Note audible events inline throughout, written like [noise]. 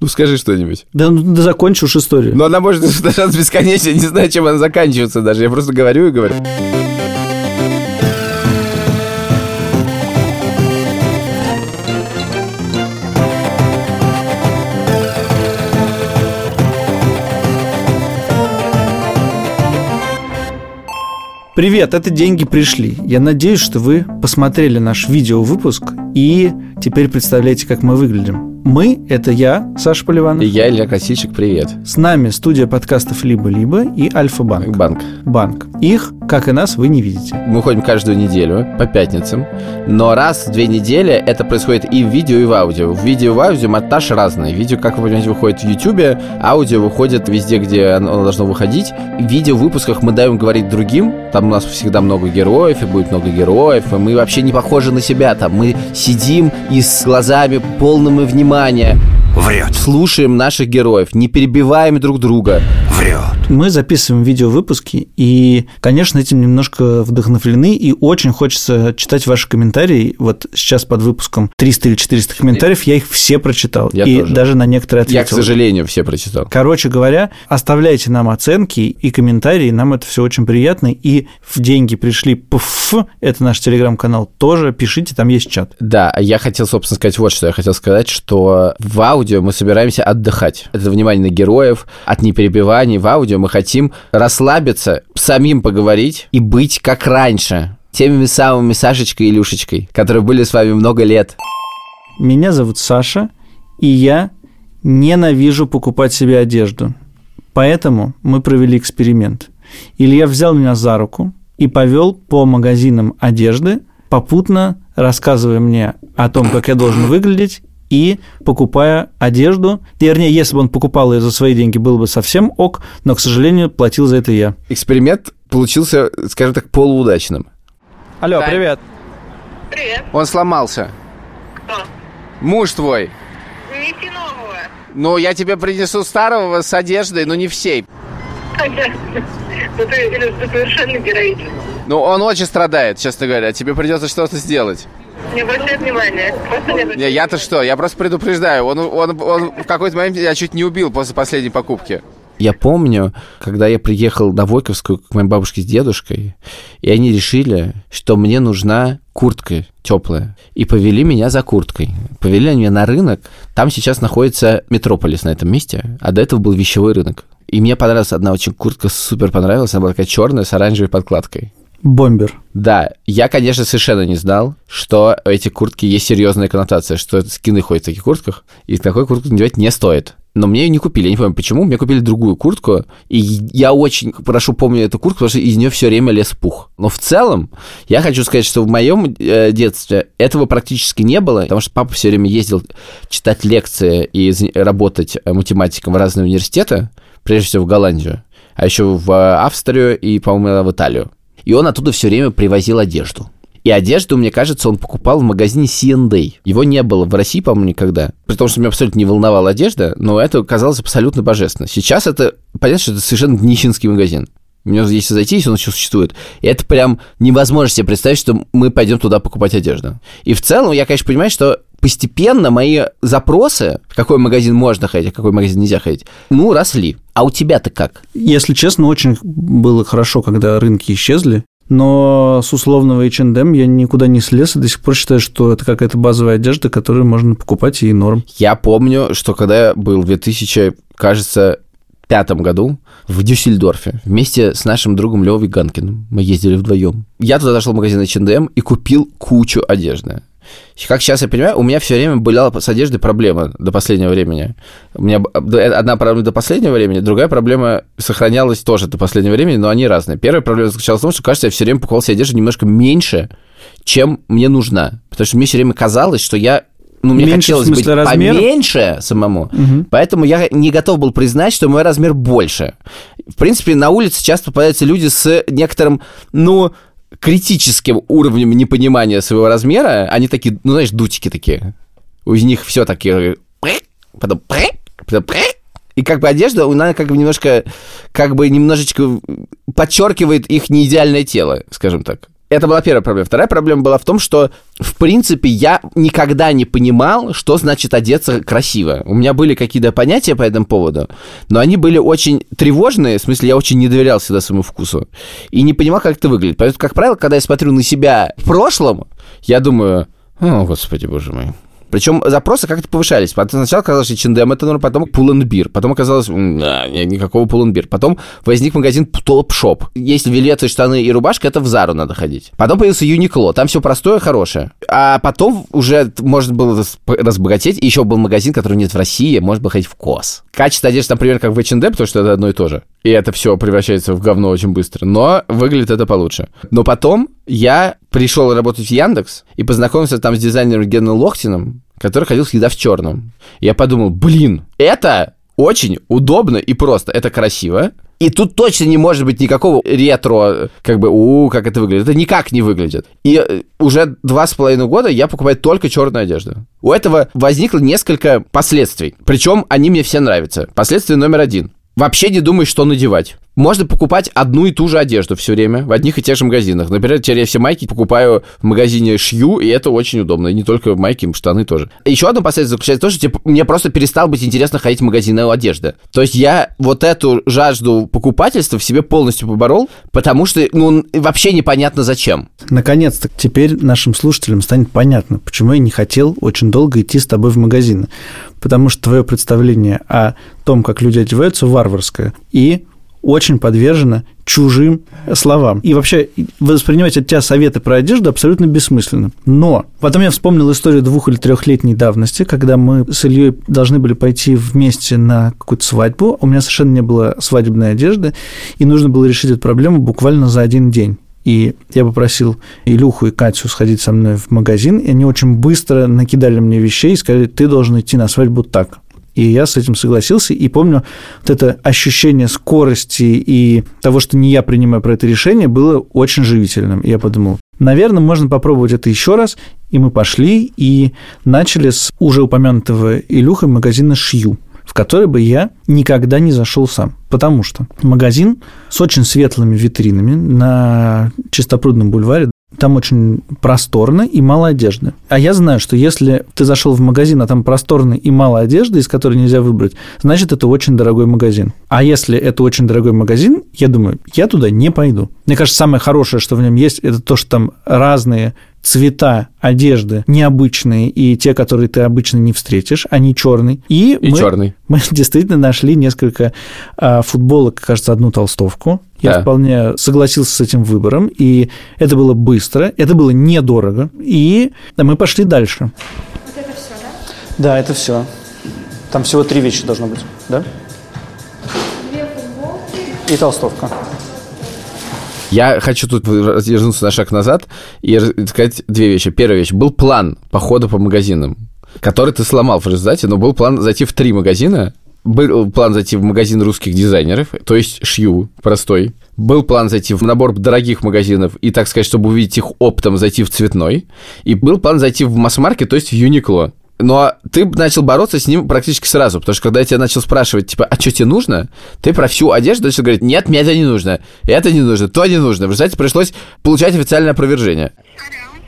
Ну, скажи что-нибудь. Да, ну, да закончи уж историю. Ну, она может [laughs] даже бесконечно, не знаю, чем она заканчивается даже. Я просто говорю и говорю. Привет, это «Деньги пришли». Я надеюсь, что вы посмотрели наш видеовыпуск и теперь представляете, как мы выглядим. Мы – это я, Саша Поливанов. И я, Илья Косичек, привет. С нами студия подкастов «Либо-либо» и «Альфа-банк». Банк. Банк. Их, как и нас, вы не видите. Мы ходим каждую неделю по пятницам, но раз в две недели это происходит и в видео, и в аудио. В видео и в аудио монтаж разный. Видео, как вы понимаете, выходит в YouTube, аудио выходит везде, где оно должно выходить. В видео выпусках мы даем говорить другим, там у нас всегда много героев, и будет много героев, и мы вообще не похожи на себя, там мы сидим и с глазами полными внимания внимание. Врет. Слушаем наших героев, не перебиваем друг друга. Врет. Мы записываем видеовыпуски, и, конечно, этим немножко вдохновлены, и очень хочется читать ваши комментарии. Вот сейчас под выпуском 300 или 400 комментариев, я их все прочитал. Я и тоже. даже на некоторые ответил. Я, к сожалению, все прочитал. Короче говоря, оставляйте нам оценки и комментарии, нам это все очень приятно. И в деньги пришли пф, это наш телеграм-канал, тоже пишите, там есть чат. Да, я хотел, собственно, сказать вот что. Я хотел сказать, что в аудио мы собираемся отдыхать. Это внимание на героев, от неперебиваний. В аудио мы хотим расслабиться, самим поговорить и быть как раньше. Теми самыми Сашечкой и Илюшечкой, которые были с вами много лет. Меня зовут Саша, и я ненавижу покупать себе одежду. Поэтому мы провели эксперимент. Илья взял меня за руку и повел по магазинам одежды, попутно рассказывая мне о том, как я должен выглядеть, и покупая одежду. Вернее, если бы он покупал ее за свои деньги, было бы совсем ок, но, к сожалению, платил за это я. Эксперимент получился, скажем так, полуудачным. Алло, Тань. привет. Привет. Он сломался. Кто? Муж твой. Неси нового. Ну, я тебе принесу старого с одеждой, но не всей. Понятно. Ну ты, ты совершенно героичен. Ну, он очень страдает, честно говоря. Тебе придется что-то сделать. Не обращай внимания. Просто не обращай Не, я-то что? Я просто предупреждаю. Он, он, он в какой-то момент я чуть не убил после последней покупки. Я помню, когда я приехал на Войковскую к моей бабушке с дедушкой, и они решили, что мне нужна куртка теплая. И повели меня за курткой. Повели они меня на рынок. Там сейчас находится Метрополис на этом месте, а до этого был вещевой рынок. И мне понравилась одна очень куртка, супер понравилась. Она была такая черная с оранжевой подкладкой. Бомбер. Да, я, конечно, совершенно не знал, что у этих куртки есть серьезная коннотация, что скины ходят в таких куртках, и такой куртку надевать не стоит. Но мне ее не купили, я не помню почему, мне купили другую куртку, и я очень хорошо помню эту куртку, потому что из нее все время лез пух. Но в целом, я хочу сказать, что в моем э, детстве этого практически не было, потому что папа все время ездил читать лекции и работать э, математиком в разные университеты, прежде всего в Голландию, а еще в э, Австрию и, по-моему, в Италию. И он оттуда все время привозил одежду. И одежду, мне кажется, он покупал в магазине C&A. Его не было в России, по-моему, никогда. При том, что меня абсолютно не волновала одежда, но это казалось абсолютно божественно. Сейчас это, понятно, что это совершенно нищенский магазин. Меня если зайти, если он еще существует, и это прям невозможно себе представить, что мы пойдем туда покупать одежду. И в целом, я, конечно, понимаю, что постепенно мои запросы, в какой магазин можно ходить, а в какой магазин нельзя ходить, ну, росли. А у тебя-то как? Если честно, очень было хорошо, когда рынки исчезли. Но с условного H&M я никуда не слез и до сих пор считаю, что это какая-то базовая одежда, которую можно покупать и норм. Я помню, что когда я был в 2000, кажется, пятом году в Дюссельдорфе вместе с нашим другом Левой Ганкиным. Мы ездили вдвоем. Я туда зашел в магазин H&M и купил кучу одежды. Как сейчас я понимаю, у меня все время была с одеждой проблема до последнего времени. У меня д- одна проблема до последнего времени, другая проблема сохранялась тоже до последнего времени, но они разные. Первая проблема заключалась в том, что, кажется, я все время покупал себе одежду немножко меньше, чем мне нужна. Потому что мне все время казалось, что я ну, мне Меньше хотелось быть смысле размера? поменьше самому, поэтому я не готов был признать, что мой размер больше. В принципе, на улице часто попадаются люди с некоторым, ну, критическим уровнем непонимания своего размера. Они такие, ну, знаешь, дутики такие. У них все такие... Потом... потом и как бы одежда, она как бы немножко, как бы немножечко подчеркивает их неидеальное тело, скажем так. Это была первая проблема. Вторая проблема была в том, что, в принципе, я никогда не понимал, что значит одеться красиво. У меня были какие-то понятия по этому поводу, но они были очень тревожные, в смысле, я очень не доверял всегда своему вкусу. И не понимал, как это выглядит. Поэтому, как правило, когда я смотрю на себя в прошлом, я думаю, о, господи, боже мой. Причем запросы как-то повышались. Сначала казалось, что H&M это норм, потом Pull&Bear. Потом оказалось, да, никакого Pull&Bear. Потом возник магазин Shop. Если вилеты, штаны и рубашка, это в Зару надо ходить. Потом появился Uniqlo. Там все простое, хорошее. А потом уже можно было разбогатеть. И еще был магазин, который нет в России. Можно было ходить в КОС. Качество одежды, например, как в H&M, потому что это одно и то же. И это все превращается в говно очень быстро. Но выглядит это получше. Но потом я пришел работать в Яндекс и познакомился там с дизайнером Геном Лохтиным, который ходил всегда в черном. Я подумал, блин, это очень удобно и просто. Это красиво. И тут точно не может быть никакого ретро, как бы, у, как это выглядит. Это никак не выглядит. И э, уже два с половиной года я покупаю только черную одежду. У этого возникло несколько последствий. Причем они мне все нравятся. Последствие номер один. Вообще не думай, что надевать. Можно покупать одну и ту же одежду все время в одних и тех же магазинах. Например, теперь я все майки покупаю в магазине Шью, и это очень удобно. И не только майки, штаны тоже. Еще одно последствие заключается в том, что типа, мне просто перестало быть интересно ходить в магазины одежды. То есть я вот эту жажду покупательства в себе полностью поборол, потому что, ну, вообще непонятно зачем. Наконец-то теперь нашим слушателям станет понятно, почему я не хотел очень долго идти с тобой в магазины. Потому что твое представление о том, как люди одеваются, варварское. И очень подвержена чужим словам. И вообще воспринимать от тебя советы про одежду абсолютно бессмысленно. Но потом я вспомнил историю двух- или трехлетней давности, когда мы с Ильей должны были пойти вместе на какую-то свадьбу. У меня совершенно не было свадебной одежды, и нужно было решить эту проблему буквально за один день. И я попросил Илюху и Катю сходить со мной в магазин, и они очень быстро накидали мне вещей и сказали, ты должен идти на свадьбу так. И я с этим согласился. И помню, вот это ощущение скорости и того, что не я принимаю про это решение, было очень живительным. Я подумал, наверное, можно попробовать это еще раз. И мы пошли и начали с уже упомянутого Илюхой магазина «Шью» в который бы я никогда не зашел сам. Потому что магазин с очень светлыми витринами на Чистопрудном бульваре, там очень просторно и мало одежды. А я знаю, что если ты зашел в магазин, а там просторно и мало одежды, из которой нельзя выбрать, значит, это очень дорогой магазин. А если это очень дорогой магазин, я думаю, я туда не пойду. Мне кажется, самое хорошее, что в нем есть, это то, что там разные цвета одежды необычные и те, которые ты обычно не встретишь, они черный. И, и мы, черный. [laughs] Мы действительно нашли несколько а, футболок, кажется, одну толстовку. Я да. вполне согласился с этим выбором, и это было быстро, это было недорого, и мы пошли дальше. Вот это все, да? Да, это все. Там всего три вещи должно быть, да? Две футболки. И толстовка. Я хочу тут вернуться на шаг назад и сказать две вещи. Первая вещь. Был план похода по магазинам, который ты сломал в результате, но был план зайти в три магазина, был план зайти в магазин русских дизайнеров, то есть шью простой. Был план зайти в набор дорогих магазинов и, так сказать, чтобы увидеть их оптом, зайти в цветной. И был план зайти в масс-маркет, то есть в Юникло. Но ты начал бороться с ним практически сразу, потому что когда я тебя начал спрашивать, типа, а что тебе нужно, ты про всю одежду начал говорить, нет, мне это не нужно, это не нужно, то не нужно. В результате пришлось получать официальное опровержение.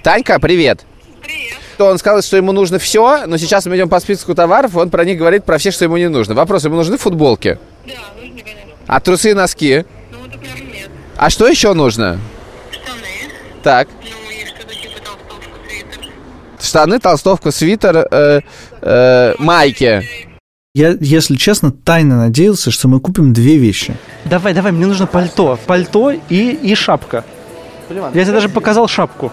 Танька, привет. Привет. Он сказал, что ему нужно все, но сейчас мы идем по списку товаров, он про них говорит про все, что ему не нужно. Вопрос, ему нужны футболки? Да, нужно, конечно. А трусы и носки? Ну, вот, например, нет. А что еще нужно? Штаны. Так, Ну, и что-то типа толстовка, свитер. штаны, толстовка, свитер, э, э, майки. Я, если честно, тайно надеялся, что мы купим две вещи. Давай, давай, мне нужно пальто. Пальто и, и шапка. Я тебе даже показал шапку.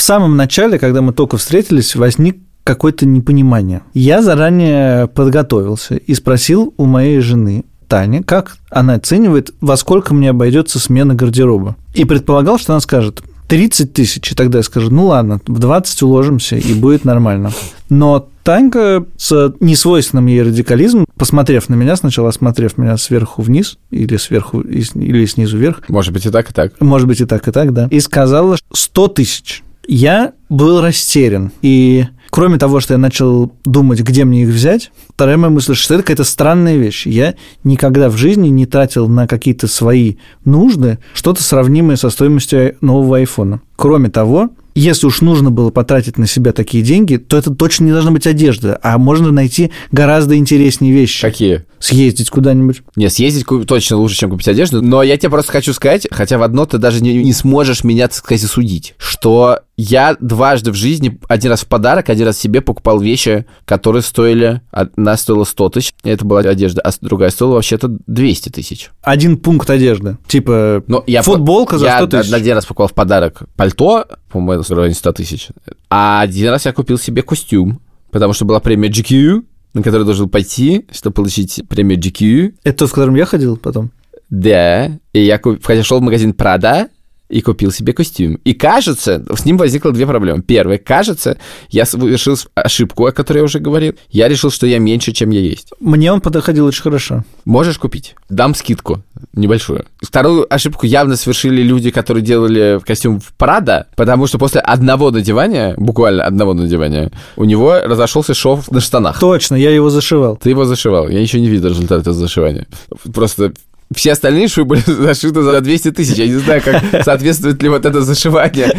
В самом начале, когда мы только встретились, возник какое-то непонимание. Я заранее подготовился и спросил у моей жены, Тани, как она оценивает, во сколько мне обойдется смена гардероба. И предполагал, что она скажет 30 тысяч, и тогда я скажу, ну ладно, в 20 уложимся, и будет нормально. Но Танька с несвойственным ей радикализмом, посмотрев на меня, сначала осмотрев меня сверху вниз, или сверху, или снизу вверх, Может быть и так, и так. может быть, и так, и так, да, и сказала 100 тысяч. Я был растерян, и Кроме того, что я начал думать, где мне их взять, вторая моя мысль, что это какая-то странная вещь. Я никогда в жизни не тратил на какие-то свои нужды что-то сравнимое со стоимостью нового айфона. Кроме того, если уж нужно было потратить на себя такие деньги, то это точно не должна быть одежда, а можно найти гораздо интереснее вещи. Какие? Съездить куда-нибудь. Не, съездить точно лучше, чем купить одежду. Но я тебе просто хочу сказать, хотя в одно ты даже не, не сможешь меня, так сказать, судить, что я дважды в жизни, один раз в подарок, один раз себе покупал вещи, которые стоили, одна стоила 100 тысяч, это была одежда, а другая стоила вообще-то 200 тысяч. Один пункт одежды. Типа Но я футболка за я 100 тысяч. один раз покупал в подарок пальто, по-моему, в районе 100 тысяч. А один раз я купил себе костюм, потому что была премия GQ, на которую должен пойти, чтобы получить премию GQ. Это тот, в котором я ходил потом? Да, и я куп... шел в магазин Prada и купил себе костюм. И кажется, с ним возникло две проблемы. Первое, кажется, я совершил ошибку, о которой я уже говорил. Я решил, что я меньше, чем я есть. Мне он подходил очень хорошо. Можешь купить? Дам скидку небольшую. Вторую ошибку явно совершили люди, которые делали костюм в Прада, потому что после одного надевания, буквально одного надевания, у него разошелся шов на штанах. Точно, я его зашивал. Ты его зашивал. Я еще не видел результата зашивания. Просто все остальные швы были [laughs] зашиты за 200 тысяч. Я не знаю, как [laughs] соответствует ли вот это зашивание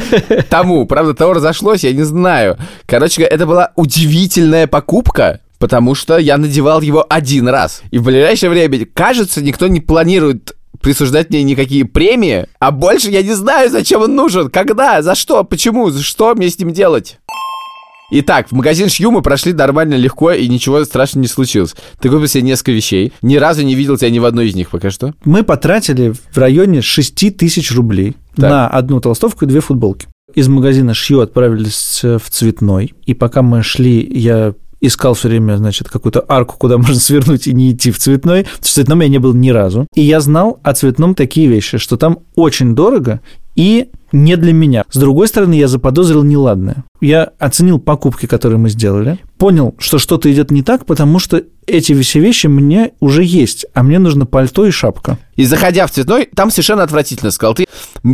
тому. Правда, того разошлось, я не знаю. Короче, это была удивительная покупка, потому что я надевал его один раз. И в ближайшее время, кажется, никто не планирует присуждать мне никакие премии, а больше я не знаю, зачем он нужен, когда, за что, почему, что мне с ним делать. Итак, в магазин Шью мы прошли нормально, легко, и ничего страшного не случилось. Ты купил себе несколько вещей. Ни разу не видел тебя ни в одной из них пока что. Мы потратили в районе 6 тысяч рублей Так. на одну толстовку и две футболки. Из магазина Шью отправились в цветной, и пока мы шли, я искал все время, значит, какую-то арку, куда [laughs] можно свернуть и не идти в цветной. В цветном я не был ни разу. И я знал о цветном такие вещи, что там очень дорого и не для меня. С другой стороны, я заподозрил неладное. Я оценил покупки, которые мы сделали, понял, что что-то идет не так, потому что эти все вещи мне уже есть, а мне нужно пальто и шапка. И заходя в цветной, там совершенно отвратительно сказал. Ты...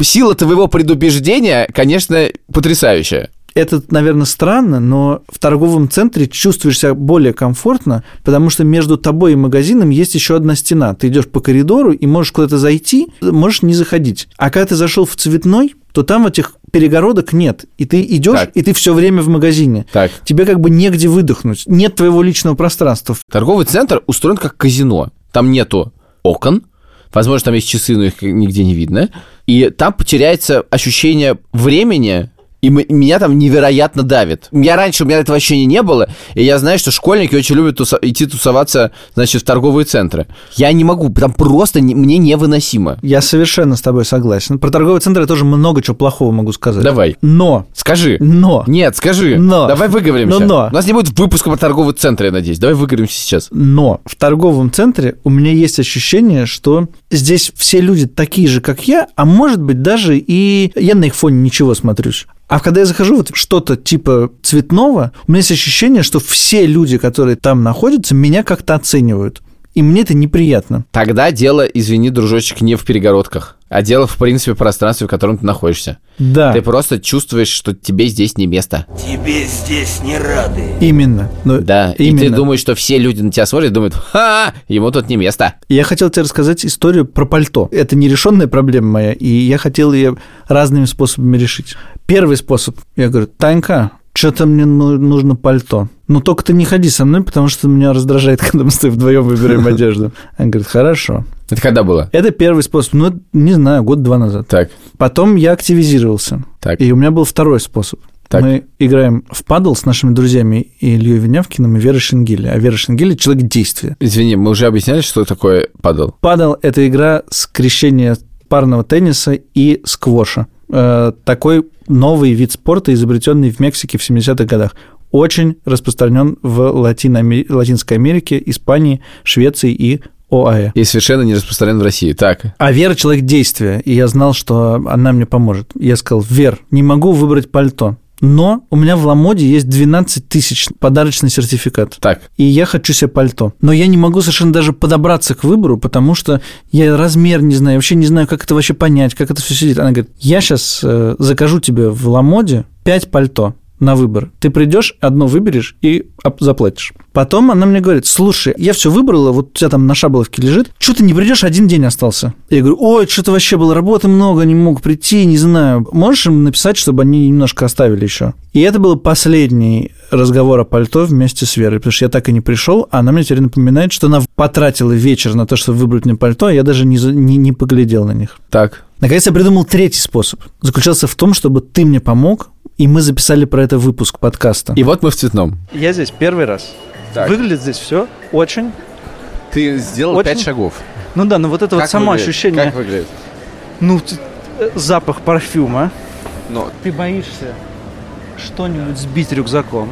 Сила твоего предубеждения, конечно, потрясающая. Это, наверное, странно, но в торговом центре чувствуешь себя более комфортно, потому что между тобой и магазином есть еще одна стена. Ты идешь по коридору и можешь куда-то зайти, можешь не заходить. А когда ты зашел в цветной, то там этих перегородок нет. И ты идешь, Так. и ты все время в магазине. Так. Тебе как бы негде выдохнуть. Нет твоего личного пространства. Торговый центр устроен как казино. Там нету окон, возможно, там есть часы, но их нигде не видно. И там потеряется ощущение времени, и меня там невероятно давит. Я раньше, у меня этого ощущения не было, и я знаю, что школьники очень любят туса- идти тусоваться, значит, в торговые центры. Я не могу, там просто не- мне невыносимо. Я совершенно с тобой согласен. Про торговый центр я тоже много чего плохого могу сказать. Давай, Но, скажи. но, Нет, скажи. Но. Давай выговоримся. Но, но. У нас не будет выпуска по торговый центр, я надеюсь. Давай выговоримся сейчас. Но в торговом центре у меня есть ощущение, что здесь все люди такие же, как я, а может быть даже и я на их фоне ничего смотрюсь. А когда я захожу вот что-то типа цветного, у меня есть ощущение, что все люди, которые там находятся, меня как-то оценивают. И мне это неприятно. Тогда дело, извини, дружочек, не в перегородках, а дело, в принципе, в пространстве, в котором ты находишься. Да, Ты просто чувствуешь, что тебе здесь не место. Тебе здесь не рады. именно. Но Да, и именно. ты думаешь, что все люди на тебя смотрят и думают, ха, ему тут не место. Я хотел тебе рассказать историю про пальто. Это нерешенная проблема моя, и я хотел ее разными способами решить. Первый способ. Я говорю, Танька, что-то мне ну- нужно пальто. Ну, только ты не ходи со мной, потому что меня раздражает, [laughs] когда мы с тобой вдвоем выбираем [laughs] одежду. Она говорит, хорошо. Это когда было? Это первый способ. Ну, не знаю, год-два назад. Так, Потом я активизировался. так. И у меня был второй способ. Так. Мы играем в падл с нашими друзьями Ильей Винявкиным и Верой Шенгели. А Вера Шенгели – человек действия. Извини, мы уже объясняли, что такое падал. Падал – это игра скрещения парного тенниса и сквоша. Э, Такой новый вид спорта, изобретенный в Мексике в 70-х годах. Очень распространен в Латино- Латинской Америке, Испании, Швеции и ОАЭ. И совершенно не распространен в России. Так, А Вера человек действия, и я знал, что она мне поможет. Я сказал, Вер, не могу выбрать пальто, но у меня в Ламоде есть 12 тысяч подарочный сертификат. так. И я хочу себе пальто. Но я не могу совершенно даже подобраться к выбору, потому что я размер не знаю, вообще не знаю, как это вообще понять, как это все сидит. Она говорит, я сейчас закажу тебе в Ламоде 5 пальто. На выбор. Ты придешь, одно выберешь и заплатишь. Потом она мне говорит, слушай, я все выбрала, вот у тебя там на шаболовке лежит, что ты не придешь, один день остался. Я говорю, ой, что-то вообще было, работы много, не мог прийти, не знаю. Можешь им написать, чтобы они немножко оставили еще? И это был последний разговор о пальто вместе с Верой, потому что я так и не пришел, а она мне теперь напоминает, что она потратила вечер на то, чтобы выбрать мне пальто, а я даже не, не, не поглядел на них. Так. Наконец я придумал третий способ. Заключался в том, чтобы ты мне помог, и мы записали про это выпуск подкаста. И вот мы в цветном. Я здесь первый раз. Так. Выглядит здесь все очень... Ты сделал Очень- пять шагов. Ну да, ну вот это вот само выглядит? ощущение... Как выглядит? Ну, э, запах парфюма. Ну, Ты боишься что-нибудь сбить рюкзаком.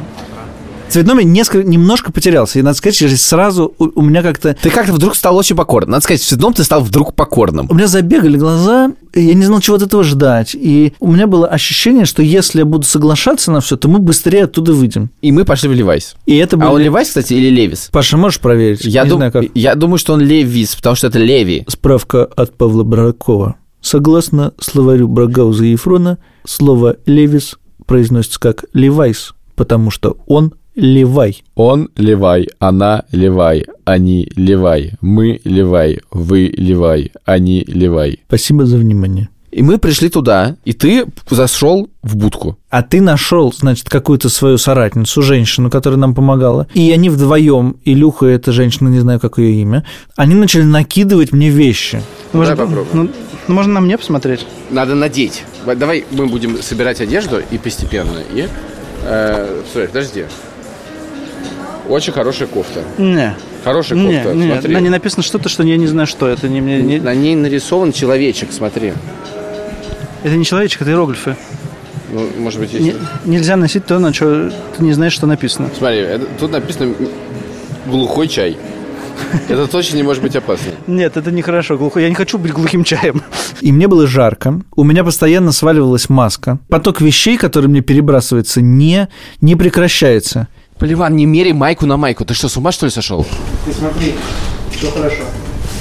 Я несколько, немножко потерялся. И надо сказать, что сразу у, у меня как-то... ты как-то вдруг стал очень покорным. Надо сказать, в цветном ты стал вдруг покорным. У меня забегали глаза, и я не знал, чего от этого ждать. И у меня было ощущение, что если я буду соглашаться на все, то мы быстрее оттуда выйдем. И мы пошли в Левайс. И это было... А он Левайс, кстати, или Левис? Паша, можешь проверить? Я, не дум- знаю, как. я думаю, что он Левис, потому что это Леви. Справка от Павла Баракова. Согласно словарю Брагауза и Ефрона, слово «левис» произносится как «левайс», потому что он «левай». Он Левай, она Левай, они Левай, мы Левай, вы Левай, они Левай. Спасибо за внимание. И мы пришли туда, и ты зашел в будку. А ты нашел, значит, какую-то свою соратницу, женщину, которая нам помогала. И они вдвоем, Илюха, эта женщина, не знаю, как ее имя, они начали накидывать мне вещи. Ну, Давай может, попробуем. Ну, ну, можно на мне посмотреть? Надо надеть. Давай мы будем собирать одежду и постепенно. И, э, стой, подожди. Очень хорошая кофта. Не. Хорошая Не, кофта, не, смотри. на ней написано что-то, что я не знаю, что это. Не, мне- не- На ней нарисован человечек, смотри. Это не человечек, это иероглифы. Ну, может быть, Не- есть... нельзя носить то, на что ты не знаешь, что написано. Смотри, это- тут написано глухой чай. Это точно не может быть опасно. Нет, это нехорошо. Глухой. Я не хочу быть глухим чаем. И мне было жарко. У меня постоянно сваливалась маска. Поток вещей, который мне перебрасывается, не, не прекращается. Поливан, не меряй майку на майку. Ты что, с ума что ли сошел? Ты смотри, все хорошо.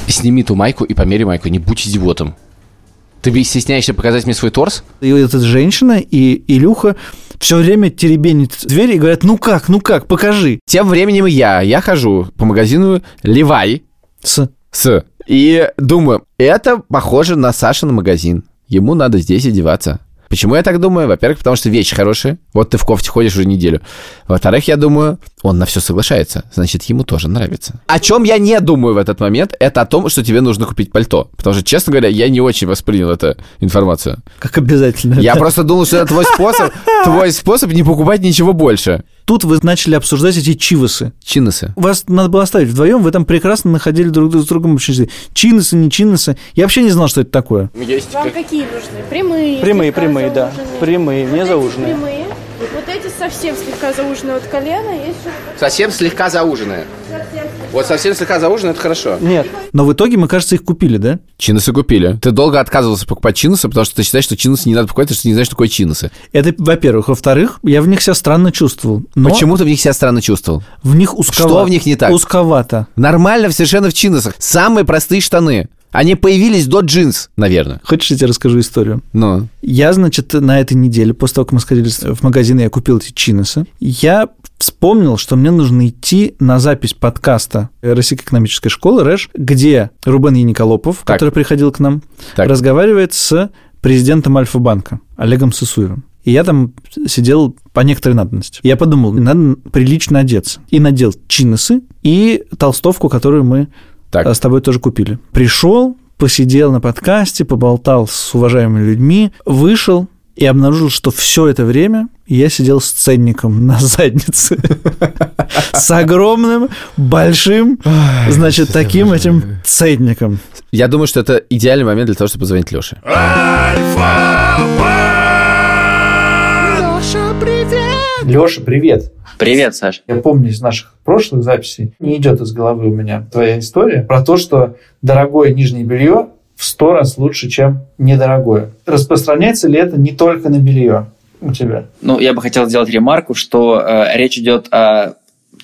Сними ту майку и померяй майку. Не будь идиотом. Ты стесняешься показать мне свой торс? И эта женщина и Илюха все время теребенит дверь и говорят, ну как, ну как, покажи. Тем временем я, я хожу по магазину Левай С. с и думаю, это похоже на Сашин магазин. Ему надо здесь одеваться. Почему я так думаю? Во-первых, потому что вещи хорошие. Вот ты в кофте ходишь уже неделю. Во-вторых, я думаю, он на все соглашается. Значит, ему тоже нравится. О чем я не думаю в этот момент, это о том, что тебе нужно купить пальто. Потому что, честно говоря, я не очень воспринял эту информацию. Как обязательно. Я просто думал, что это твой способ, твой способ не покупать ничего больше. Тут вы начали обсуждать эти чивосы. Чиносы. Вас надо было оставить вдвоем, вы там прекрасно находили друг с другом язык. Чиносы, не чиносы. Я вообще не знал, что это такое. Есть Вам какие нужны? Прямые? Прямые, слегка прямые, да. зауженные? Прямые, не вот зауженные. Эти прямые. Вот эти совсем слегка зауженные от колена. Есть совсем слегка зауженные. совсем Вот совсем слегка зауженные, это хорошо. Нет, Но в итоге мы, кажется, их купили, да? Чиносы купили. Ты долго отказывался покупать чиносы, потому что ты считаешь, что чиносы не надо покупать, потому что ты не знаешь, что такое чиносы. Это, во-первых. Во-вторых, я в них себя странно чувствовал. Но Почему ты в них себя странно чувствовал? в них узковато. Что в них не так? Узковато. Нормально совершенно в чиносах. Самые простые штаны. Они появились до джинс, наверное. Хочешь, я тебе расскажу историю? Ну, Я, значит, на этой неделе, после того, как мы сходили в магазин, я купил эти чиносы, я вспомнил, что мне нужно идти на запись подкаста Российской экономической школы РЭШ, где Рубен Яниколопов, Так. который приходил к нам, Так. разговаривает с президентом Альфа-банка Олегом Сысуевым. И я там сидел по некоторой надобности. Я подумал, надо прилично одеться. И надел чиносы и толстовку, которую мы так. а с тобой тоже купили. Пришел, посидел на подкасте, поболтал с уважаемыми людьми, вышел и обнаружил, что все это время я сидел с ценником [laughs] на заднице. [laughs] С огромным, большим, значит, таким этим ценником. Я думаю, что это идеальный момент для того, чтобы позвонить Леше. Леша, привет. Привет, Саш. Я помню из наших прошлых записей, не идет из головы у меня твоя история про то, что дорогое нижнее белье в сто раз лучше, чем недорогое. Распространяется ли это не только на белье у тебя? Ну, я бы хотел сделать ремарку, что э, речь идет о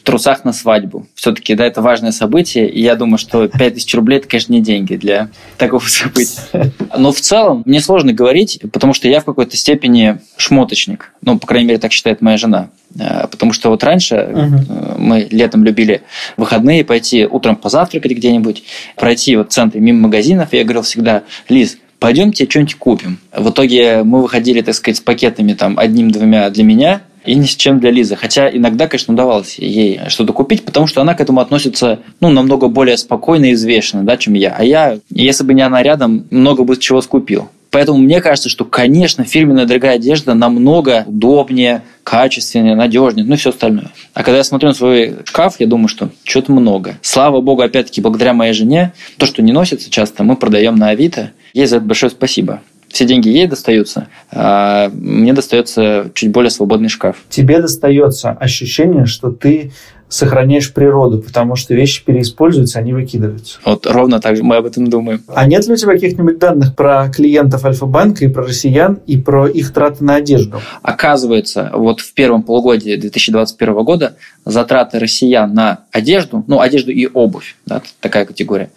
трусах на свадьбу. Все-таки, да, это важное событие, и я думаю, что 5000 рублей – это, конечно, не деньги для такого события. Но в целом мне сложно говорить, потому что я в какой-то степени шмоточник. Ну, по крайней мере, так считает моя жена. Э, Потому что вот раньше э, мы летом любили выходные пойти утром позавтракать где-нибудь, пройти вот в центре мимо магазинов. И я говорил всегда, Лиз, пойдемте что-нибудь купим. В итоге мы выходили, так сказать, с пакетами там одним-двумя для меня и ни с чем для Лизы. Хотя иногда, конечно, удавалось ей что-то купить, потому что она к этому относится ну, намного более спокойно и взвешенно, да, чем я. А я, если бы не она рядом, много бы чего скупил. Поэтому мне кажется, что, конечно, фирменная дорогая одежда намного удобнее, качественнее, надежнее, ну и все остальное. А когда я смотрю на свой шкаф, я думаю, что что-то много. Слава богу, опять-таки, благодаря моей жене, то, что не носится часто, мы продаем на Авито. Ей за это большое спасибо. Все деньги ей достаются, а мне достается чуть более свободный шкаф. Тебе достается ощущение, что ты сохраняешь природу, потому что вещи переиспользуются, они выкидываются. Вот ровно так же мы об этом думаем. А нет ли у тебя каких-нибудь данных про клиентов Альфа-банка и про россиян, и про их траты на одежду? Оказывается, вот в первом полугодии 2021 года затраты россиян на одежду, ну, одежду и обувь, да, такая категория,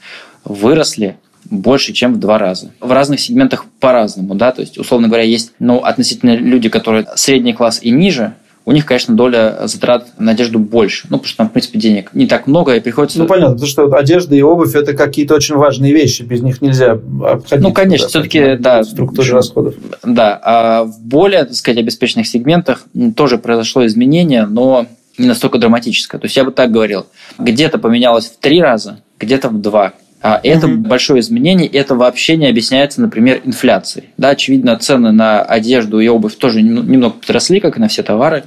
выросли больше, чем в два раза. В разных сегментах по-разному, да, то есть, условно говоря, есть, ну, относительно люди, которые средний класс и ниже, у них, конечно, доля затрат на одежду больше. Ну, потому что там, в принципе, денег не так много, и приходится... Ну, понятно, потому что одежда и обувь – это какие-то очень важные вещи, без них нельзя обходить. Ну, конечно, все-таки, да. В структуре расходов. Да, а в более, так сказать, обеспеченных сегментах тоже произошло изменение, но не настолько драматическое. То есть я бы так говорил, где-то поменялось в три раза, где-то в два. А это Мгм. большое изменение, это вообще не объясняется, например, инфляцией. Да, очевидно, цены на одежду и обувь тоже нем- немного подросли, как и на все товары.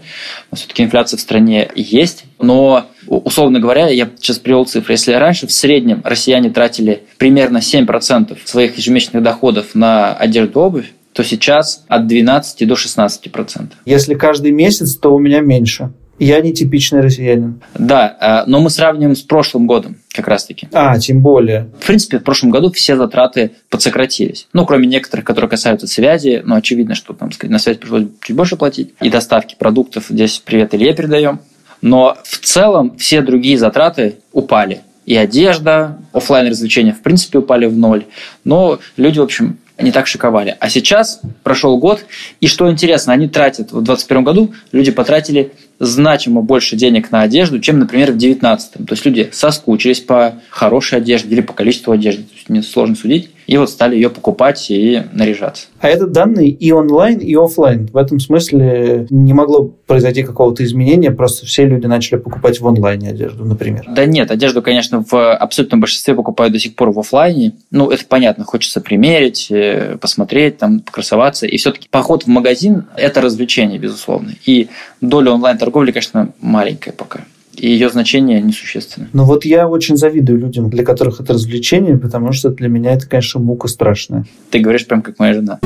Но все-таки инфляция в стране есть. Но, условно говоря, я сейчас привел цифры. Если раньше в среднем россияне тратили примерно 7% своих ежемесячных доходов на одежду и обувь, то сейчас от 12 до 16%. Если каждый месяц, то у меня меньше. Я не типичный россиянин. Да, э, но мы сравниваем с прошлым годом как раз-таки. А, тем более. В принципе, в прошлом году все затраты подсократились. Ну, кроме некоторых, которые касаются связи. Ну, очевидно, что там сказать, на связь пришлось чуть больше платить. И доставки продуктов. Здесь привет Илье передаем. Но в целом все другие затраты упали. И одежда, оффлайн развлечения в принципе упали в ноль. Но люди, в общем, не так шиковали. А сейчас прошел год, и что интересно, они тратят, в 2021 году люди потратили значимо больше денег на одежду, чем, например, в 2019. То есть люди соскучились по хорошей одежде или по количеству одежды. То есть мне сложно судить. И вот стали ее покупать и наряжаться. А это данные и онлайн, и офлайн. В этом смысле не могло произойти какого-то изменения, просто все люди начали покупать в онлайне одежду, например. Да нет, одежду, конечно, в абсолютном большинстве покупают до сих пор в офлайне. Ну, это понятно, хочется примерить, э, посмотреть, там, покрасоваться. И все-таки поход в магазин – это развлечение, безусловно. И доля онлайн-торговли, конечно, маленькая пока. И ее значение несущественно. Но вот я очень завидую людям, для которых это развлечение, потому что для меня это, конечно, мука страшная. Ты говоришь прям как моя жена.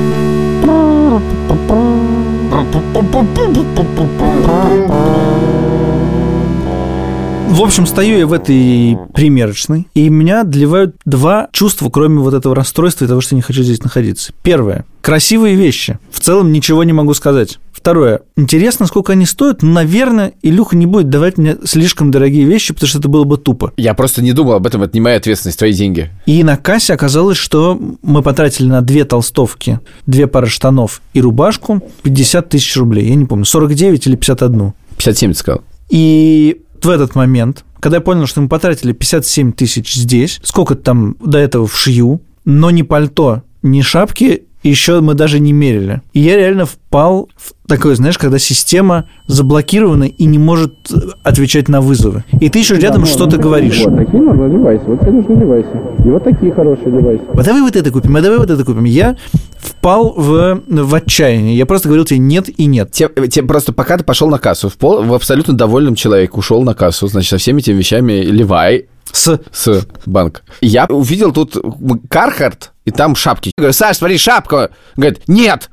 В общем, стою я в этой примерочной, и меня отливают два чувства, кроме вот этого расстройства и того, что я не хочу здесь находиться. Первое. Красивые вещи. В целом ничего не могу сказать. Второе. Интересно, сколько они стоят. Наверное, Илюха не будет давать мне слишком дорогие вещи, потому что это было бы тупо. Я просто не думал об этом, это не моя ответственность, твои деньги. И на кассе оказалось, что мы потратили на две толстовки, две пары штанов и рубашку 50 тысяч рублей. Я не помню, 49 или 51. 57 ты сказал. И в этот момент, когда я понял, что мы потратили 57 тысяч здесь, сколько там до этого в шью, но ни пальто, ни шапки еще мы даже не мерили. И я реально впал в такое, знаешь, когда система заблокирована и не может отвечать на вызовы. И ты еще рядом что-то говоришь. Вот такие нужно одевайся, вот тебе нужно одевайся. И вот такие хорошие одевайся. А давай вот это купим, а давай вот это купим. Я впал в, в отчаяние. Я просто говорил тебе нет и нет. Те, те просто пока ты пошел на кассу, в, пол, в абсолютно довольном человек ушел на кассу, значит, со всеми этими вещами Левай С с банка. Я увидел тут Кархарт, и там шапки. Я говорю, Саш, смотри, шапка. Говорит, нет.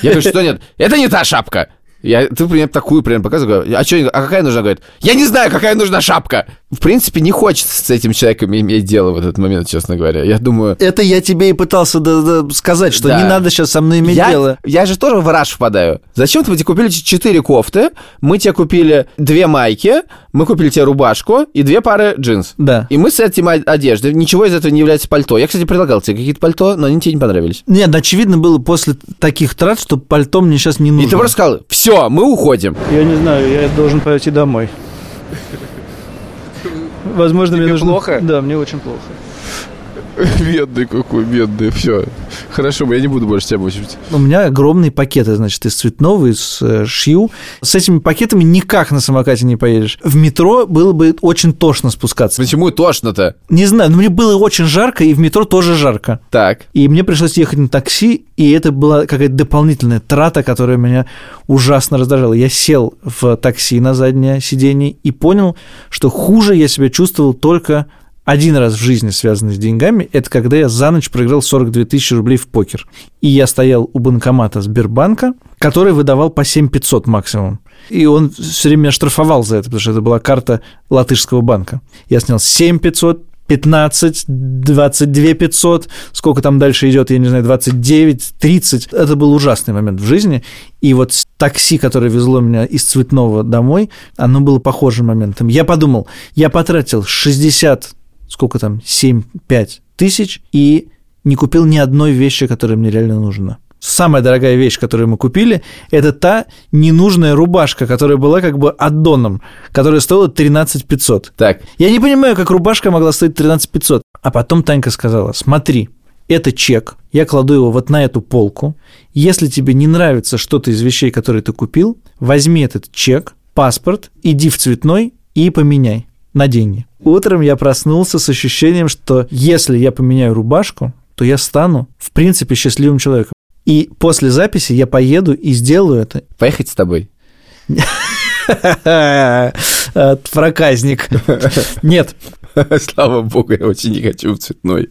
Я говорю, что нет? Это не та шапка. Я, ты, например, такую прям показываю, а, что, а какая нужна? Говорит, я не знаю, какая нужна шапка. В принципе, не хочется с этим человеком иметь дело в этот момент, честно говоря. Я думаю... Это я тебе и пытался да- да сказать, что Да. не надо сейчас со мной иметь Я, дело. я же тоже в раж впадаю. Зачем мы тебе купили четыре кофты, мы тебе купили две майки, мы купили тебе рубашку и две пары джинс. Да. И мы с этим одеждой, ничего из этого не является пальто. Я, кстати, предлагал тебе какие-то пальто, но они тебе не понравились. Нет, очевидно было после таких трат, что пальто мне сейчас не нужно. И ты просто сказал, все, мы уходим. Я не знаю, я должен пойти домой. Возможно, Тебе мне нужно... плохо? Да, мне очень плохо. Бедный какой, бедный, все. Хорошо, я не буду больше тебя мучить. У меня огромные пакеты, значит, из цветного, из э, шью. С этими пакетами никак на самокате не поедешь. В метро было бы очень тошно спускаться. Почему тошно-то? Не знаю, но мне было очень жарко, и в метро тоже жарко. Так. И мне пришлось ехать на такси, и это была какая-то дополнительная трата, которая меня ужасно раздражала. Я сел в такси на заднее сиденье и понял, что хуже я себя чувствовал только один раз в жизни, связанный с деньгами, это когда я за ночь проиграл 42 тысячи рублей в покер. И я стоял у банкомата Сбербанка, который выдавал по 7 500 максимум. И он все время штрафовал за это, потому что это была карта латышского банка. Я снял 7 500, 15, 22 500, сколько там дальше идет, я не знаю, 29, 30. Это был ужасный момент в жизни. И вот такси, которое везло меня из Цветного домой, оно было похожим моментом. Я подумал, я потратил 60, сколько там, 7, 5 тысяч и не купил ни одной вещи, которая мне реально нужна. Самая дорогая вещь, которую мы купили, это та ненужная рубашка, которая была как бы аддоном, которая стоила 13 500. Так. Я не понимаю, как рубашка могла стоить 13 500. А потом Танька сказала, смотри, это чек, я кладу его вот на эту полку. Если тебе не нравится что-то из вещей, которые ты купил, возьми этот чек, паспорт, иди в цветной и поменяй на деньги. Утром я проснулся с ощущением, что если я поменяю рубашку, то я стану, в принципе, счастливым человеком. И после записи я поеду и сделаю это. Поехать с тобой. Проказник. Нет, [laughs] Слава богу, я очень не хочу в цветной.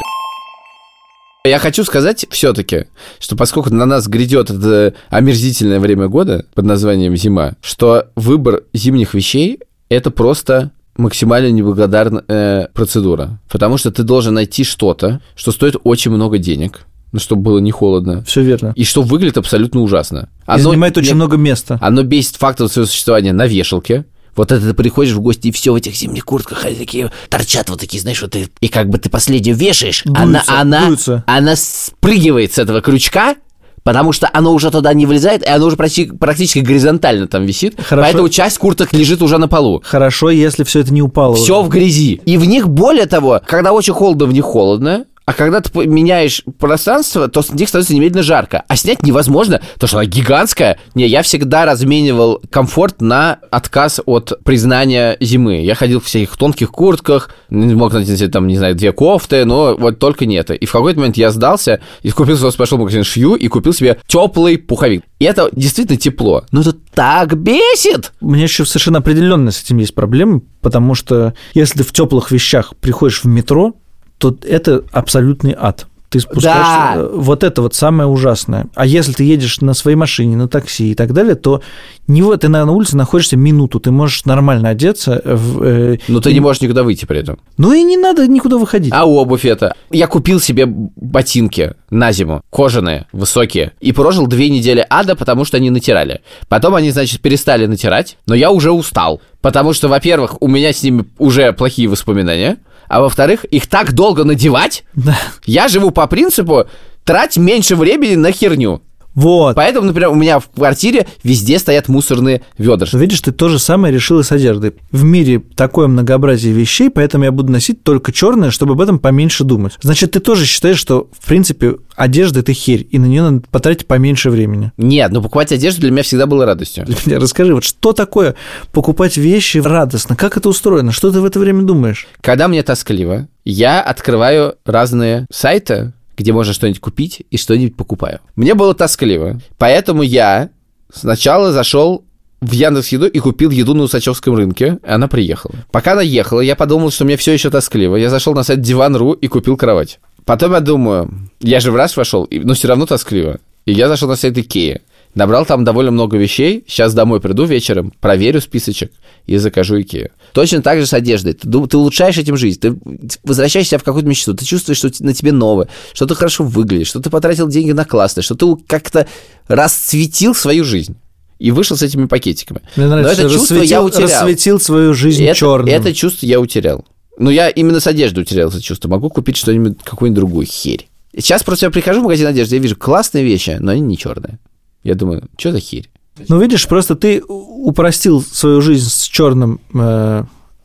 Я хочу сказать все-таки, что поскольку на нас грядет это омерзительное время года под названием зима, что выбор зимних вещей это просто максимально неблагодарная э, процедура. Потому что ты должен найти что-то, что стоит очень много денег, ну, чтобы было не холодно, все верно. и что выглядит абсолютно ужасно. И занимает очень много места. Оно бесит фактом своего существования на вешалке. Вот это ты приходишь в гости, и все в этих зимних куртках, они такие торчат вот такие, знаешь, вот ты, и как бы ты последнюю вешаешь, она, Дуется, она, дуется. она спрыгивает с этого крючка, потому что оно уже туда не влезает, и оно уже практи- практически горизонтально там висит, Хорошо. поэтому часть курток лежит уже на полу. Хорошо, если все это не упало. Все уже. в грязи. И в них, более того, когда очень холодно, в них холодно, а когда ты меняешь пространство, то них становится немедленно жарко. А снять невозможно, потому что она гигантская. Не, я всегда разменивал комфорт на отказ от признания зимы. Я ходил в всяких тонких куртках, мог себе там, не знаю, две кофты, но вот только не это. И в какой-то момент я сдался и купил, просто пошел в магазин шью и купил себе теплый пуховик. И это действительно тепло. Но это так бесит! У меня еще совершенно определенно с этим есть проблемы, потому что если в теплых вещах приходишь в метро, то это абсолютный ад. Ты спускаешься. Да. э, Вот это вот самое ужасное. А если ты едешь на своей машине, на такси и так далее, то не вот ты на улице находишься минуту, ты можешь нормально одеться. В, э, Но ты и- не можешь никуда выйти при этом. Ну и не надо никуда выходить. А обувь это? Я купил себе ботинки на зиму, кожаные, высокие, и прожил две недели ада, потому что они натирали. Потом они, значит, перестали натирать, но я уже устал. Потому что, во-первых, у меня с ними уже плохие воспоминания, а во-вторых, их так долго надевать. Да. Я живу по принципу трать меньше времени на херню. Вот. Поэтому, например, у меня в квартире везде стоят мусорные ведра. Видишь, ты то же самое решил и с одеждой. В мире такое многообразие вещей, поэтому я буду носить только черное, чтобы об этом поменьше думать. Значит, ты тоже считаешь, что, в принципе, одежда – это херь, и на нее надо потратить поменьше времени. Нет, ну покупать одежду для меня всегда было радостью. Для меня расскажи, вот что такое покупать вещи радостно? Как это устроено? Что ты в это время думаешь? Когда мне тоскливо, я открываю разные сайты, где можно что-нибудь купить и что-нибудь покупаю. Мне было тоскливо, поэтому я сначала зашел в Яндекс Еду и купил еду на Усачевском рынке, и она приехала. Пока она ехала, я подумал, что мне все еще тоскливо. Я зашел на сайт Диван.ру и купил кровать. Потом я думаю, я же в раз вошел, но все равно тоскливо. И я зашел на сайт Икеи. Набрал там довольно много вещей. Сейчас домой приду вечером, проверю списочек и закажу Икею. Точно так же с одеждой. Ты, ты улучшаешь этим жизнь. Ты возвращаешь себя в какую-то мечту. Ты чувствуешь, что на тебе новое, что ты хорошо выглядишь, что ты потратил деньги на классное, что ты как-то расцветил свою жизнь. И вышел с этими пакетиками. Мне нравится, Но это чувство я утерял. рассветил свою жизнь это, черным. это чувство я утерял. Ну, я именно с одеждой утерял это чувство. Могу купить что-нибудь, какую-нибудь другую херь. Сейчас просто я прихожу в магазин одежды, я вижу классные вещи, но они не черные. Я думаю, что за херь? Ну, видишь, просто ты упростил свою жизнь с черным э,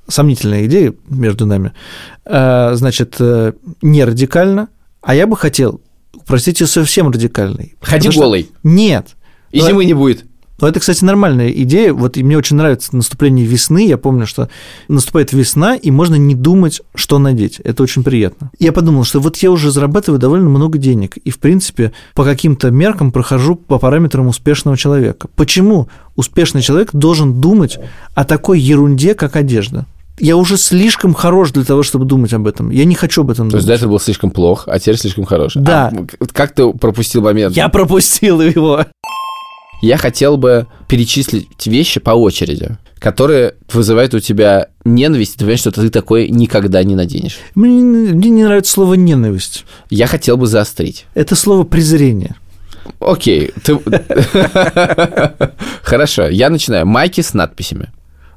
сомнительная идея между нами. Э, значит, э, не радикально, а я бы хотел упростить ее совсем радикальной. Ходи Потому что- голый. Нет. И Но- зимы не будет. Но это, кстати, нормальная идея. Вот и мне очень нравится наступление весны. Я помню, что наступает весна, и можно не думать, что надеть. Это очень приятно. Я подумал, что вот я уже зарабатываю довольно много денег. И, в принципе, по каким-то меркам прохожу по параметрам успешного человека. Почему успешный человек должен думать о такой ерунде, как одежда? Я уже слишком хорош для того, чтобы думать об этом. Я не хочу об этом То есть думать. до этого был слишком плох, а теперь слишком хорош. Да. А как ты пропустил момент? Я пропустил его. Я хотел бы перечислить вещи по очереди, которые вызывают у тебя ненависть, и ты понимаешь, что ты такой никогда не наденешь. Мне, мне не нравится слово «ненависть». Я хотел бы заострить. Это слово презрение. Окей, ты... [laughs] Хорошо, я начинаю. Майки с надписями.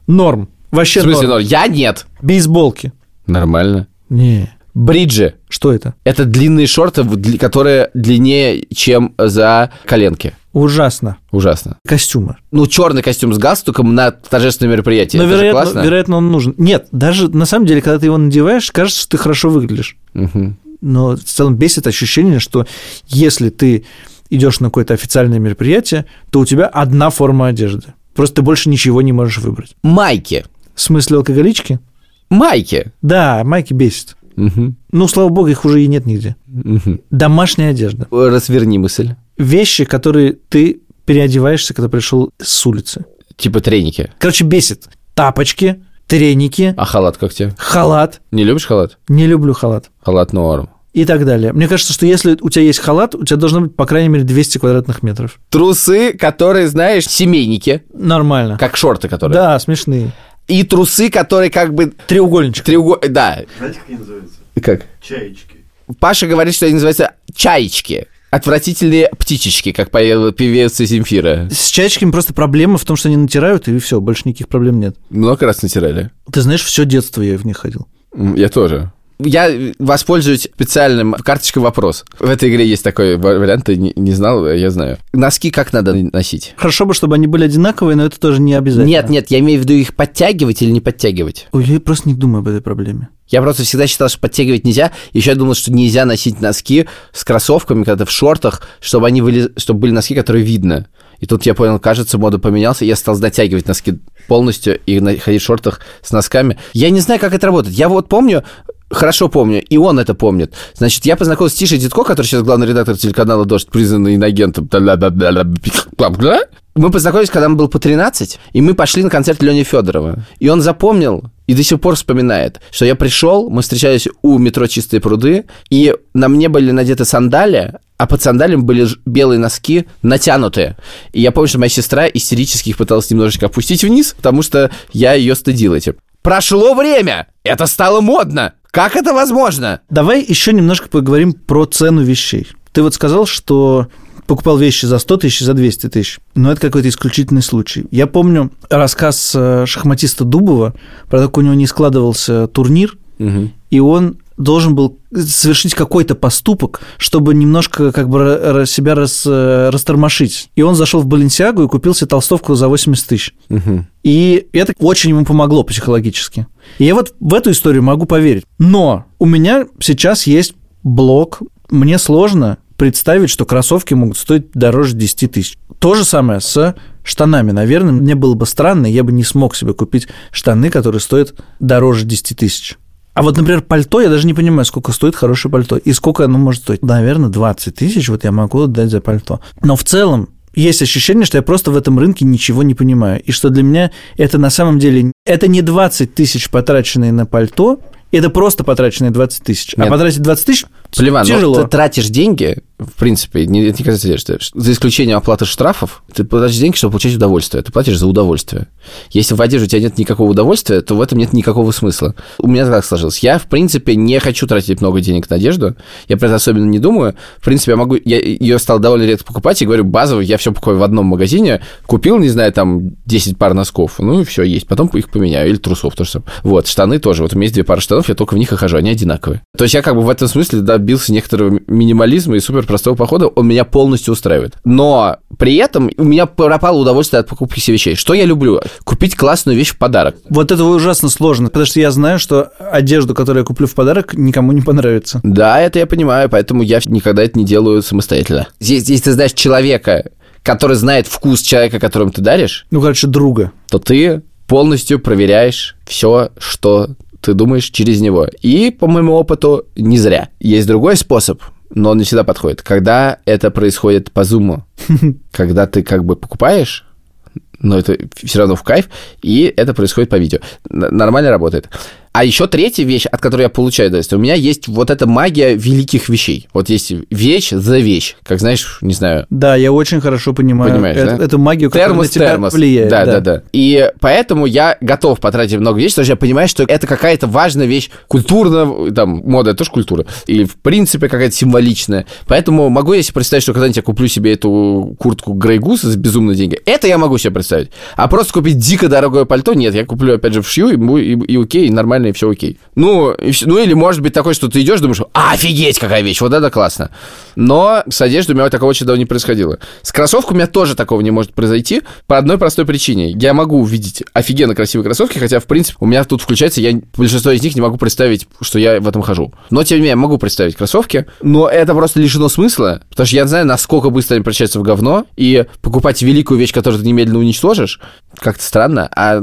Норм. В Вообще смысле, норм. норм? я нет. Бейсболки. Нормально. Не. Бриджи. Что это? Это длинные шорты, в которые длиннее, чем за коленки. Ужасно. Ужасно. Костюмы. Ну, черный костюм с галстуком на торжественное мероприятие. Но, Это вероятно, классно. вероятно, он нужен. Нет, даже на самом деле, когда ты его надеваешь, кажется, что ты хорошо выглядишь. Мгм. Но в целом бесит ощущение, что если ты идешь на какое-то официальное мероприятие, то у тебя одна форма одежды. Просто ты больше ничего не можешь выбрать. Майки. В смысле алкоголички? Майки. Да, майки бесит. Мгм. Ну, слава богу, их уже и нет нигде. Мгм. Домашняя одежда. Разверни мысль. Вещи, которые ты переодеваешься, когда пришел с улицы. Типа треники. Короче, бесит. Тапочки, треники, А халат как тебе? халат. Не любишь халат? Не люблю халат. Халат норм. И так далее. Мне кажется, что если у тебя есть халат, у тебя должно быть, по крайней мере, 200 квадратных метров. Трусы, которые, знаешь, семейники, Нормально. как шорты, которые. Да, смешные. И трусы, которые как бы Треугольничек. треугольные. Да. Знаете, как они называются? Как? Чаечки. Паша говорит, что они называются чаечки. Отвратительные птичечки, как поет певец из Земфира. С чаечками просто проблема в том, что они натирают, и все, больше никаких проблем нет. Много раз натирали. Ты знаешь, все детство я в них ходил. Я тоже. Я воспользуюсь специальным карточкой вопрос. В этой игре есть такой ва- вариант, ты не, не знал, я знаю. Носки как надо носить? Хорошо бы, чтобы они были одинаковые, но это тоже не обязательно. Нет, нет, я имею в виду их подтягивать или не подтягивать. Ой, я просто не думаю об этой проблеме. Я просто всегда считал, что подтягивать нельзя. Еще я думал, что нельзя носить носки с кроссовками, когда ты в шортах, чтобы они были, чтобы были носки, которые видно. И тут я понял, кажется, мода поменялся, я стал натягивать носки полностью и ходить в шортах с носками. Я не знаю, как это работает. Я вот помню, хорошо помню, и он это помнит. Значит, я познакомился с Тишей Дедко, который сейчас главный редактор телеканала «Дождь», признанный иноагентом. Мы познакомились, когда ему было по 13, и мы пошли на концерт Лени Федорова. И он запомнил и до сих пор вспоминает, что я пришел, мы встречались у метро «Чистые пруды», и на мне были надеты сандали, а под сандалием были белые носки натянутые. И я помню, что моя сестра истерически их пыталась немножечко опустить вниз, потому что я ее стыдил этим. Прошло время! Это стало модно! Как это возможно? Давай еще немножко поговорим про цену вещей. Ты вот сказал, что покупал вещи за 100 тысяч, за 200 тысяч. Но это какой-то исключительный случай. Я помню рассказ э, шахматиста Дубова про то, как у него не складывался турнир, и он должен был совершить какой-то поступок, чтобы немножко как бы себя рас, э, растормошить. И он зашел в Баленсиагу и купил себе толстовку за 80 тысяч. И это очень ему помогло психологически. И я вот в эту историю могу поверить. Но у меня сейчас есть блог. Мне сложно представить, что кроссовки могут стоить дороже 10 тысяч. То же самое с штанами. Наверное, мне было бы странно, я бы не смог себе купить штаны, которые стоят дороже 10 тысяч. А вот, например, пальто, я даже не понимаю, сколько стоит хорошее пальто и сколько оно может стоить. Наверное, 20 тысяч вот я могу отдать за пальто. Но в целом есть ощущение, что я просто в этом рынке ничего не понимаю. И что для меня это на самом деле... Это не 20 тысяч, потраченные на пальто, это просто потраченные 20 тысяч. А потратить 20 тысяч Плеван, ну, тяжело. ты тратишь деньги, в принципе, не, не касается одежды. За исключением оплаты штрафов, ты платишь деньги, чтобы получать удовольствие. Ты платишь за удовольствие. Если в одежде у тебя нет никакого удовольствия, то в этом нет никакого смысла. У меня так сложилось. Я, в принципе, не хочу тратить много денег на одежду. Я про это особенно не думаю. В принципе, я могу... Я ее стал довольно редко покупать. И говорю, базово, я все покупаю в одном магазине. Купил, не знаю, там 10 пар носков. Ну и все, есть. Потом их поменяю. Или трусов тоже. Вот, штаны тоже. Вот у меня есть две пары штанов, я только в них и хожу. Они одинаковые. То есть я как бы в этом смысле добился некоторого минимализма и супер простого похода. Он меня полностью устраивает. Но при этом у меня пропало удовольствие от покупки себе вещей. Что я люблю? Купить классную вещь в подарок. Вот это ужасно сложно, потому что я знаю, что одежду, которую я куплю в подарок, никому не понравится. Да, это я понимаю, поэтому я никогда это не делаю самостоятельно. Здесь, если ты знаешь человека, который знает вкус человека, которому ты даришь, Ну, короче, друга. то ты полностью проверяешь все, что ты думаешь через него. И, по моему опыту, не зря. Есть другой способ, но он не всегда подходит. Когда это происходит по зуму, [laughs] когда ты как бы покупаешь, но это все равно в кайф, и это происходит по видео. Нормально работает. А еще третья вещь, от которой я получаю удовольствие, у меня есть вот эта магия великих вещей. Вот есть вещь за вещь, как знаешь, не знаю, Да, я очень хорошо понимаю Понимаешь, э- да? эту магию, которая термос, на тебя термос. влияет. Да, да, да, И поэтому я готов потратить много вещей, потому что я понимаю, что это какая-то важная вещь, культурная, там, мода, это тоже культура, или в принципе какая-то символичная. Поэтому могу я себе представить, что когда-нибудь я куплю себе эту куртку Грей Гуса за безумные деньги. Это я могу себе представить. А просто купить дико дорогое пальто, нет, я куплю, опять же, в шью, и, бу- и, и окей, и нормально, и все окей. Ну, и ну, или может быть такое, что ты идешь, думаешь, офигеть, какая вещь, вот это классно. Но с одеждой у меня такого очень давно не происходило. С кроссовками у меня тоже такого не может произойти по одной простой причине. Я могу увидеть офигенно красивые кроссовки, хотя, в принципе, у меня тут включается, я большинство из них не могу представить, что я в этом хожу. Но, тем не менее, я могу представить кроссовки, но это просто лишено смысла, потому что я знаю, насколько быстро они превращаются в говно, и покупать великую вещь, которую ты немедленно уничтожишь, как-то странно, а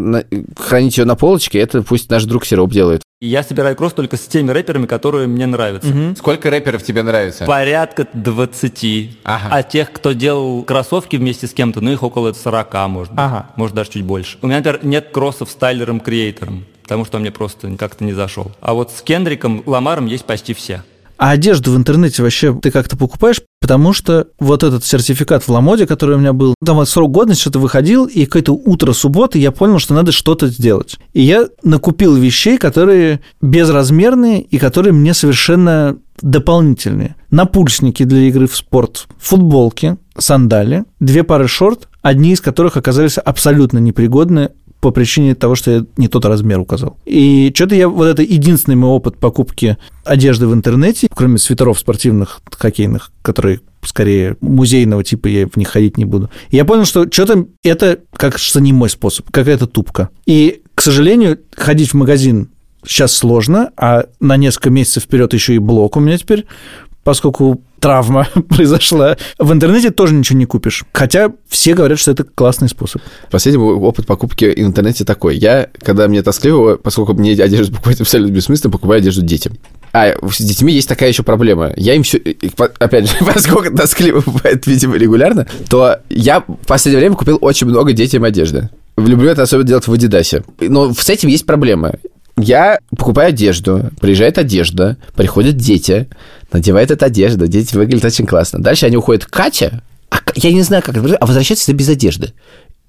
хранить ее на полочке, это пусть наш друг Сироп делает. И Я собираю кросс только с теми рэперами, которые мне нравятся. Сколько рэперов тебе нравится? Порядка 20. Ага. А тех, кто делал кроссовки вместе с кем-то, ну их около 40, может быть. Ага. Может даже чуть больше. У меня, например, нет кроссов с Тайлером-креатором, потому что он мне просто как-то не зашел. А вот с Кендриком Ламаром есть почти все. А одежду в интернете вообще ты как-то покупаешь? Потому что вот этот сертификат в Ламоде, который у меня был, там вот срок годности что-то выходил, и какое-то утро субботы я понял, что надо что-то сделать. И я накупил вещей, которые безразмерные и которые мне совершенно дополнительные. Напульсники для игры в спорт, футболки, сандали, две пары шорт, одни из которых оказались абсолютно непригодны по причине того, что я не тот размер указал. И что-то я, вот это единственный мой опыт покупки одежды в интернете, кроме свитеров спортивных, хоккейных, которые скорее музейного типа, я в них ходить не буду. И я понял, что что-то это как что не мой способ, какая-то тупка. И, к сожалению, ходить в магазин сейчас сложно, а на несколько месяцев вперед еще и блок у меня теперь, поскольку травма [laughs] произошла. В интернете тоже ничего не купишь. Хотя все говорят, что это классный способ. Последний опыт покупки в интернете такой. Я, когда мне тоскливо, поскольку мне одежду покупать [laughs] абсолютно бессмысленно, покупаю одежду детям. А с детьми есть такая еще проблема. Я им все... Опять же, [laughs] поскольку тоскливо бывает, видимо, регулярно, то я в последнее время купил очень много детям одежды. Люблю это особенно делать в Адидасе. Но с этим есть проблема. Я покупаю одежду, приезжает одежда, приходят дети, надевают эту одежду, дети выглядят очень классно. Дальше они уходят к Кате, а я не знаю, как это, а возвращается всегда без одежды.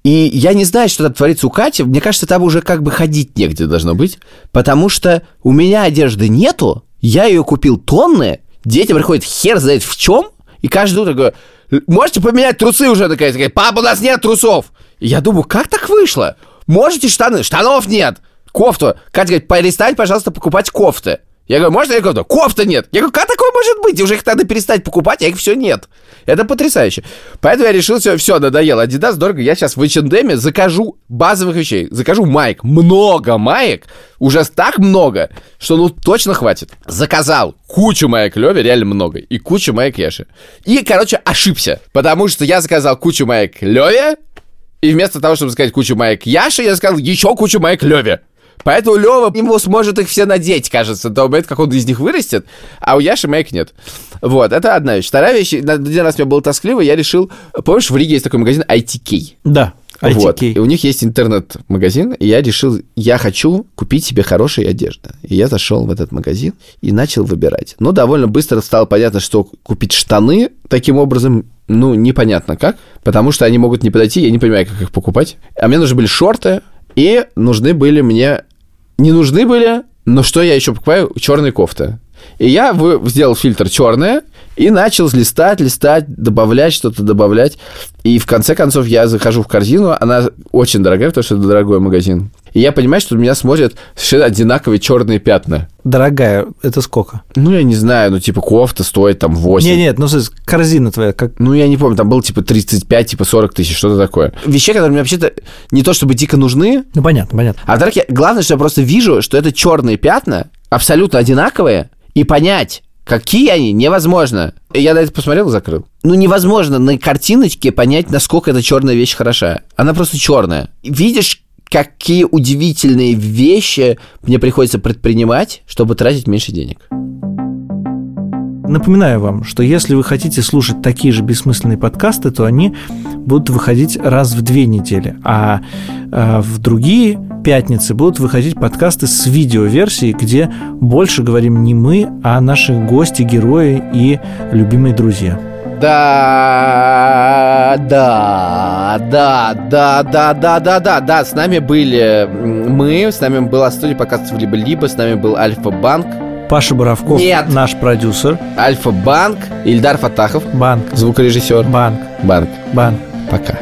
И я не знаю, что там творится у Кати. Мне кажется, там уже как бы ходить негде должно быть. Потому что у меня одежды нету. Я ее купил тонны. Дети приходят хер знает в чем. И каждое утро говорю, можете поменять трусы уже? Такая, такая, папа, у нас нет трусов. И я думаю, как так вышло? Можете штаны? Штанов нет. Кофту. Катя говорит, перестань, пожалуйста, покупать кофты. Я говорю, можно я кофту? Кофта нет. Я говорю, как такое может быть? Уже их надо перестать покупать, а их все нет. Это потрясающе. Поэтому я решил, все, все, надоело. Adidas дорого. Я сейчас в H&M закажу базовых вещей. Закажу маек. Много маек. Уже так много, что ну точно хватит. Заказал кучу маек Леви, реально много. И кучу маек Яши. И, короче, ошибся. Потому что я заказал кучу маек Леви, и вместо того, чтобы сказать кучу маек Яши, я сказал еще кучу маек Леви. Поэтому Лева ему сможет их все надеть, кажется, до момента, как он из них вырастет, а у Яши маек нет. Вот, это одна вещь. Вторая вещь, один раз мне было тоскливо, я решил... Помнишь, в Риге есть такой магазин ITK? Да. ITK. Вот. И у них есть интернет-магазин, и я решил, я хочу купить себе хорошей одежды. И я зашел в этот магазин и начал выбирать. Но довольно быстро стало понятно, что купить штаны таким образом, ну, непонятно как, потому что они могут не подойти, я не понимаю, как их покупать. А мне нужны были шорты, и нужны были мне... Не нужны были, но что я еще покупаю? Черные кофты. И я вы- сделал фильтр черное и начал листать, листать, добавлять что-то, добавлять. И в конце концов я захожу в корзину, она очень дорогая, потому что это дорогой магазин. И я понимаю, что меня смотрят совершенно одинаковые черные пятна. Дорогая, это сколько? Ну, я не знаю, ну, типа, кофта стоит там 8. Нет, нет, ну, корзина твоя, как... Ну, я не помню, там было типа 35, типа 40 тысяч, что-то такое. Вещи, которые мне вообще-то не то чтобы дико нужны, Ну, понятно, понятно. а во-вторых, я- главное, что я просто вижу, что это черные пятна, абсолютно одинаковые, и понять, какие они, невозможно. Я на это посмотрел и закрыл. Ну, невозможно на картиночке понять, насколько эта черная вещь хороша. Она просто черная. Видишь, какие удивительные вещи мне приходится предпринимать, чтобы тратить меньше денег. Напоминаю вам, что если вы хотите слушать такие же бессмысленные подкасты, то они будут выходить раз в две недели, а э, в другие пятницы будут выходить подкасты с видеоверсией, где больше говорим не мы, а наши гости, герои и любимые друзья. Да, да, да, да, да, да, да, да, да. С нами были мы, с нами была студия подкастов либо-либо, с нами был Альфа-банк, Паша Боровков, Нет. наш продюсер. Альфа-банк, Ильдар Фатахов, Банк, звукорежиссер. банк, Банк. банк. Пока.